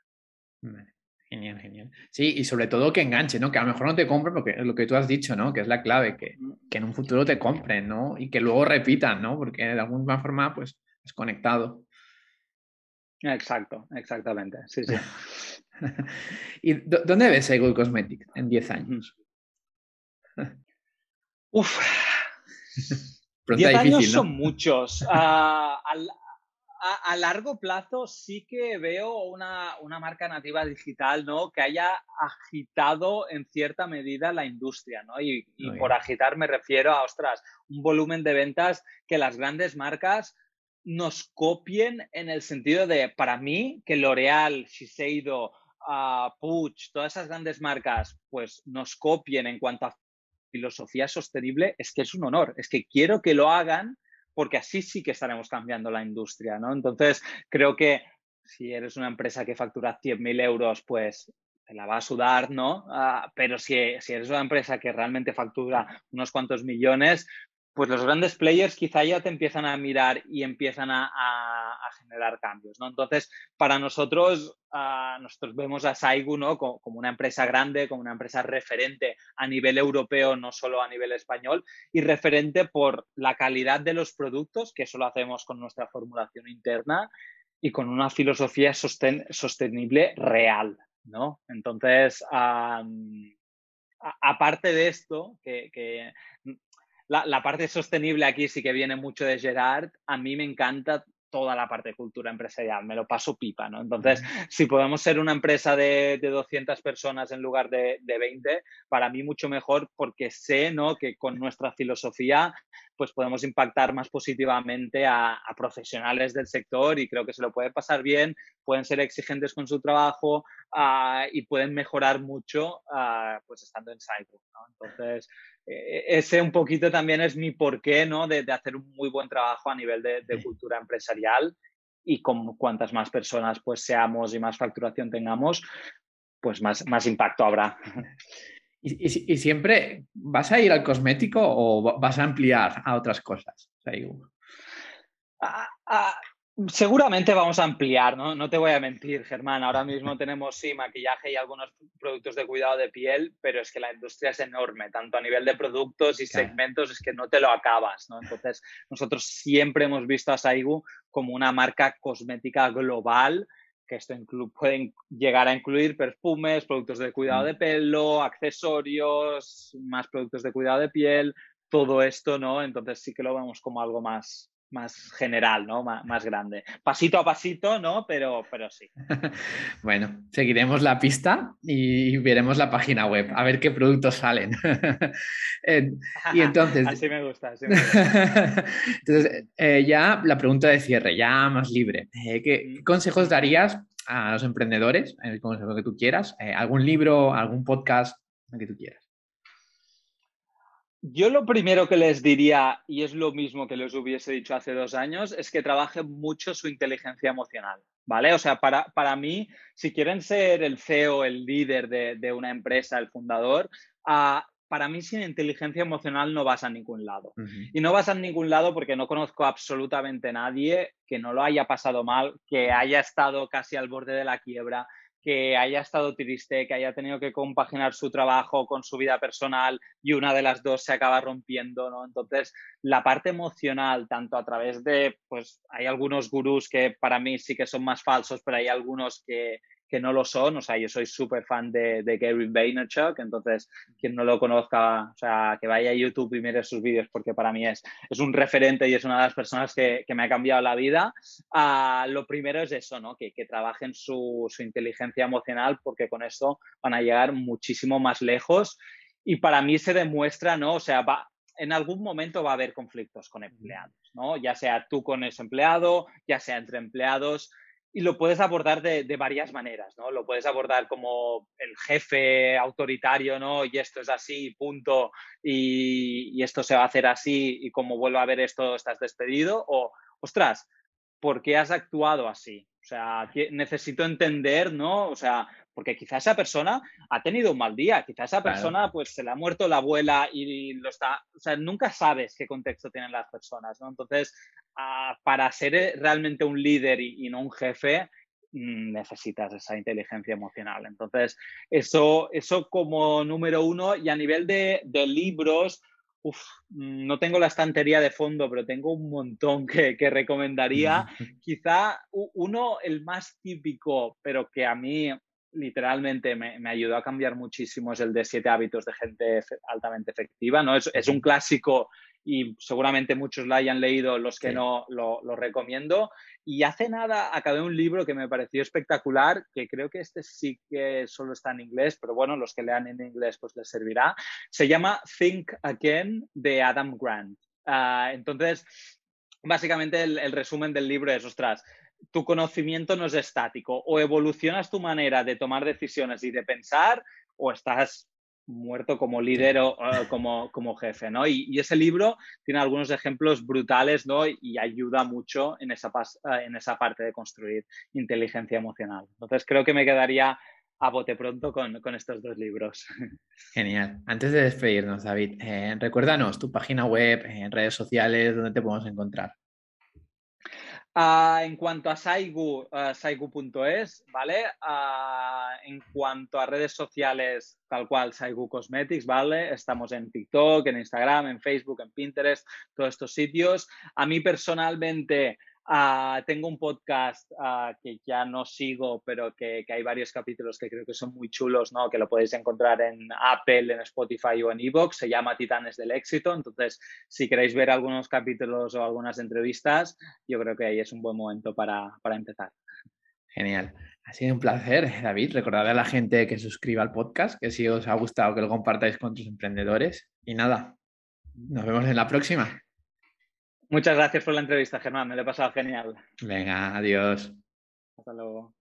Genial, genial. Sí, y sobre todo que enganche, ¿no? Que a lo mejor no te compren, porque es lo que tú has dicho, ¿no? Que es la clave, que, que, en un futuro te compren, ¿no? Y que luego repitan, ¿no? Porque de alguna forma, pues, es conectado. Exacto, exactamente, sí, sí. *laughs* ¿Y dónde ves Ego Cosmetics en 10 años? Uf. *laughs* 10 años son muchos. *laughs* a, largo plazo sí que veo una, marca nativa digital ¿no? que haya agitado en cierta medida la industria. ¿no? Y, por agitar me refiero a, ostras, un volumen de ventas que las grandes marcas nos copien en el sentido de, para mí, que L'Oreal, Shiseido, uh, Puig, todas esas grandes marcas, pues nos copien en cuanto a filosofía sostenible, es que es un honor, es que quiero que lo hagan porque así sí que estaremos cambiando la industria, ¿no? Entonces, creo que si eres una empresa que factura 100.000 euros, pues te la va a sudar, ¿no? Uh, pero si, si eres una empresa que realmente factura unos cuantos millones, pues los grandes players quizá ya te empiezan a mirar y empiezan a, generar cambios, ¿no? Entonces, para nosotros, uh, nosotros vemos a Saigu, ¿no? Como, una empresa grande, como una empresa referente a nivel europeo, no solo a nivel español, y referente por la calidad de los productos, que eso lo hacemos con nuestra formulación interna, y con una filosofía sostenible real, ¿no? Entonces, aparte de esto, que la, parte sostenible aquí sí que viene mucho de Gerard. A mí me encanta toda la parte de cultura empresarial, me lo paso pipa, ¿no? Entonces, si podemos ser una empresa de, 200 personas en lugar de, de, 20, para mí mucho mejor porque sé, ¿no? Que con nuestra filosofía, pues podemos impactar más positivamente a, profesionales del sector y creo que se lo puede pasar bien, pueden ser exigentes con su trabajo uh, y pueden mejorar mucho, uh, pues estando en Cyber, ¿no? Entonces, e-, ese un poquito también es mi porqué, ¿no? De, hacer un muy buen trabajo a nivel de, cultura empresarial y con cuantas más personas pues seamos y más facturación tengamos, pues más, más impacto habrá. *laughs* ¿Y, y, siempre vas a ir al cosmético o vas a ampliar a otras cosas? Seguramente vamos a ampliar, ¿no? No te voy a mentir, Germán. Ahora mismo *laughs* tenemos, sí, maquillaje y algunos productos de cuidado de piel, pero es que la industria es enorme, tanto a nivel de productos y segmentos, es que no te lo acabas, ¿no? Entonces, nosotros siempre hemos visto a Saigu como una marca cosmética global, que esto pueden llegar a incluir perfumes, productos de cuidado mm. de pelo, accesorios, más productos de cuidado de piel, todo esto, ¿no? Entonces sí que lo vemos como algo más, más general, ¿no? más grande. Pasito a pasito, ¿no? Pero, pero sí. *laughs* bueno, seguiremos la pista y veremos la página web, a ver qué productos salen. *laughs* y *laughs* entonces... así me gusta. entonces, eh, ya la pregunta de cierre, ya más libre. Eh, ¿qué, consejos darías a los emprendedores? El consejo que tú quieras. Eh, ¿Algún libro, algún podcast que tú quieras? Yo lo primero que les diría, y es lo mismo que les hubiese dicho hace dos años, es que trabajen mucho su inteligencia emocional, ¿vale? O sea, para, para mí, si quieren ser el CEO, el líder de, una empresa, el fundador, ah, para mí sin inteligencia emocional no vas a ningún lado. Y no vas a ningún lado porque no conozco absolutamente nadie que no lo haya pasado mal, que haya estado casi al borde de la quiebra, que haya estado triste, que haya tenido que compaginar su trabajo con su vida personal y una de las dos se acaba rompiendo, ¿no? Entonces, la parte emocional, tanto a través de, pues hay algunos gurús que para mí sí que son más falsos, pero hay algunos que, que no lo son. O sea, yo soy súper fan de, de, Gary Vaynerchuk, entonces quien no lo conozca, o sea, que vaya a YouTube y mire sus vídeos porque para mí es, es un referente y es una de las personas que, que me ha cambiado la vida. Uh, lo primero es eso, ¿no? Que, que trabajen su, su, inteligencia emocional porque con esto van a llegar muchísimo más lejos. Y para mí se demuestra, ¿no? O sea, va, en algún momento va a haber conflictos con empleados, ¿no? Ya sea tú con ese empleado, ya sea entre empleados y lo puedes abordar de, varias maneras, ¿no? Lo puedes abordar como el jefe autoritario, ¿no? Y esto es así, punto, y, esto se va a hacer así, y como vuelva a ver esto, estás despedido, o, ostras, ¿por qué has actuado así? O sea, necesito entender, ¿no? O sea, porque quizá esa persona ha tenido un mal día, quizá esa persona pues se le ha muerto la abuela y lo está, o sea, nunca sabes qué contexto tienen las personas, ¿no? Entonces, para ser eh, realmente un líder y, no un jefe, mm, necesitas esa inteligencia emocional. Entonces, eso, eso como número uno y a nivel de, de libros, Uf, no tengo la estantería de fondo, pero tengo un montón que, que, recomendaría. *laughs* Quizá uno, el más típico, pero que a mí literalmente me, me, ayudó a cambiar muchísimo es el de siete hábitos de gente altamente efectiva, ¿no? Es, es, un clásico y seguramente muchos lo hayan leído, los que no lo, lo, recomiendo. Y hace nada acabé un libro que me pareció espectacular, que creo que este sí que solo está en inglés, pero bueno, los que lean en inglés pues les servirá. Se llama Think Again de Adam Grant. Uh, entonces, básicamente el, resumen del libro es, ostras, tu conocimiento no es estático, o evolucionas tu manera de tomar decisiones y de pensar, o estás muerto como líder o como, como, jefe, ¿no? Y, ese libro tiene algunos ejemplos brutales, ¿no? Y ayuda mucho en esa, en esa parte de construir inteligencia emocional. Entonces creo que me quedaría a bote pronto con, estos dos libros. *laughs* Genial. Antes de despedirnos, David, eh, recuérdanos tu página web, en redes sociales, donde te podemos encontrar. Ah, en cuanto a Saigu, uh, saigu.es, ¿vale? Ah, en cuanto a redes sociales, tal cual, Saigu Cosmetics, ¿vale? Estamos en TikTok, en Instagram, en Facebook, en Pinterest, todos estos sitios. A mí personalmente, Ah, tengo un podcast ah, que ya no sigo, pero que, hay varios capítulos que creo que son muy chulos, ¿no? Que lo podéis encontrar en Apple, en Spotify o en Evox. Se llama Titanes del Éxito. Entonces, si queréis ver algunos capítulos o algunas entrevistas, yo creo que ahí es un buen momento para, para empezar. Genial. Ha sido un placer, David. Recordad a la gente que suscriba al podcast, que si os ha gustado, que lo compartáis con tus emprendedores. Y nada, nos vemos en la próxima. Muchas gracias por la entrevista, Germán. Me lo he pasado genial. Venga, adiós. Hasta luego.